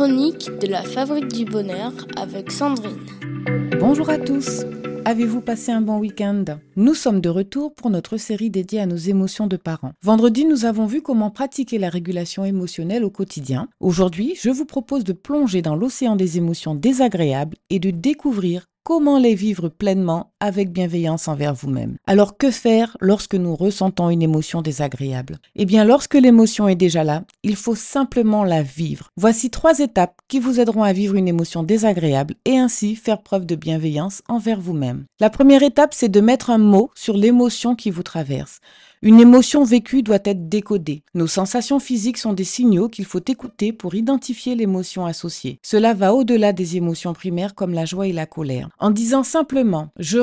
chroniques de la Fabrique du Bonheur avec Sandrine. Bonjour à tous. Avez-vous passé un bon week-end? Nous sommes de retour pour notre série dédiée à nos émotions de parents. Vendredi, nous avons vu comment pratiquer la régulation émotionnelle au quotidien. Aujourd'hui, je vous propose de plonger dans l'océan des émotions désagréables et de découvrir comment les vivre pleinement avec bienveillance envers vous-même. Alors que faire lorsque nous ressentons une émotion désagréable? Eh bien, lorsque l'émotion est déjà là, il faut simplement la vivre. Voici trois étapes qui vous aideront à vivre une émotion désagréable et ainsi faire preuve de bienveillance envers vous-même. La première étape, c'est de mettre un mot sur l'émotion qui vous traverse. Une émotion vécue doit être décodée. Nos sensations physiques sont des signaux qu'il faut écouter pour identifier l'émotion associée. Cela va au-delà des émotions primaires comme la joie et la colère. En disant simplement je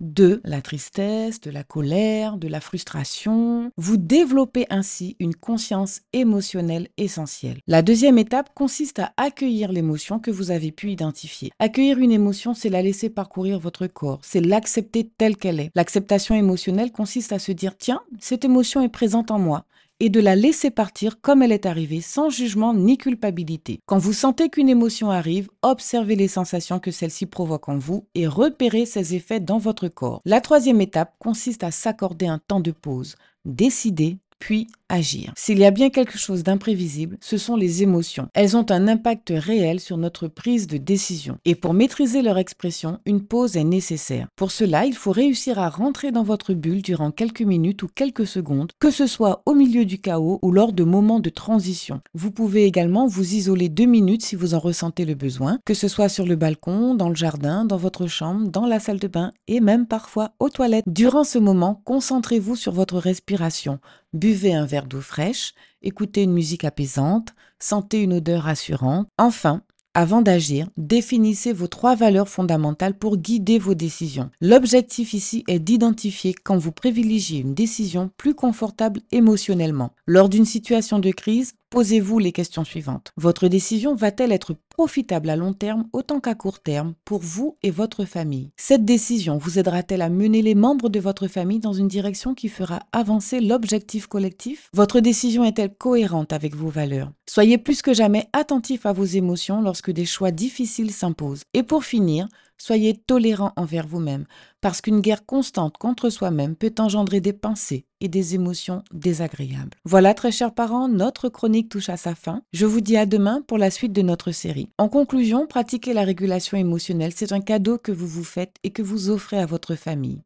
de la tristesse, de la colère, de la frustration, vous développez ainsi une conscience émotionnelle essentielle. La deuxième étape consiste à accueillir l'émotion que vous avez pu identifier. Accueillir une émotion, c'est la laisser parcourir votre corps, c'est l'accepter telle qu'elle est. L'acceptation émotionnelle consiste à se dire tiens, cette émotion est présente en moi et de la laisser partir comme elle est arrivée, sans jugement ni culpabilité. Quand vous sentez qu'une émotion arrive, observez les sensations que celle-ci provoque en vous et repérez ses effets dans votre corps. La troisième étape consiste à s'accorder un temps de pause. Décidez puis agir. S'il y a bien quelque chose d'imprévisible, ce sont les émotions. Elles ont un impact réel sur notre prise de décision. Et pour maîtriser leur expression, une pause est nécessaire. Pour cela, il faut réussir à rentrer dans votre bulle durant quelques minutes ou quelques secondes, que ce soit au milieu du chaos ou lors de moments de transition. Vous pouvez également vous isoler deux minutes si vous en ressentez le besoin, que ce soit sur le balcon, dans le jardin, dans votre chambre, dans la salle de bain et même parfois aux toilettes. Durant ce moment, concentrez-vous sur votre respiration. Buvez un verre d'eau fraîche, écoutez une musique apaisante, sentez une odeur rassurante. Enfin, avant d'agir, définissez vos trois valeurs fondamentales pour guider vos décisions. L'objectif ici est d'identifier quand vous privilégiez une décision plus confortable émotionnellement. Lors d'une situation de crise, Posez-vous les questions suivantes. Votre décision va-t-elle être profitable à long terme autant qu'à court terme pour vous et votre famille. Cette décision vous aidera-t-elle à mener les membres de votre famille dans une direction qui fera avancer l'objectif collectif? Votre décision est-elle cohérente avec vos valeurs? Soyez plus que jamais attentif à vos émotions lorsque des choix difficiles s'imposent. Et pour finir, Soyez tolérant envers vous-même, parce qu'une guerre constante contre soi-même peut engendrer des pensées et des émotions désagréables. Voilà, très chers parents, notre chronique touche à sa fin. Je vous dis à demain pour la suite de notre série. En conclusion, pratiquer la régulation émotionnelle, c'est un cadeau que vous vous faites et que vous offrez à votre famille.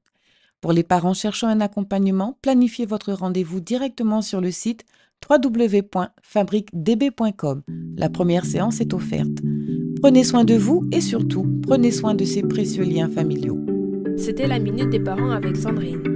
Pour les parents cherchant un accompagnement, planifiez votre rendez-vous directement sur le site www.fabriquedb.com. La première séance est offerte. Prenez soin de vous et surtout, prenez soin de ces précieux liens familiaux. C'était la Minute des Parents avec Sandrine.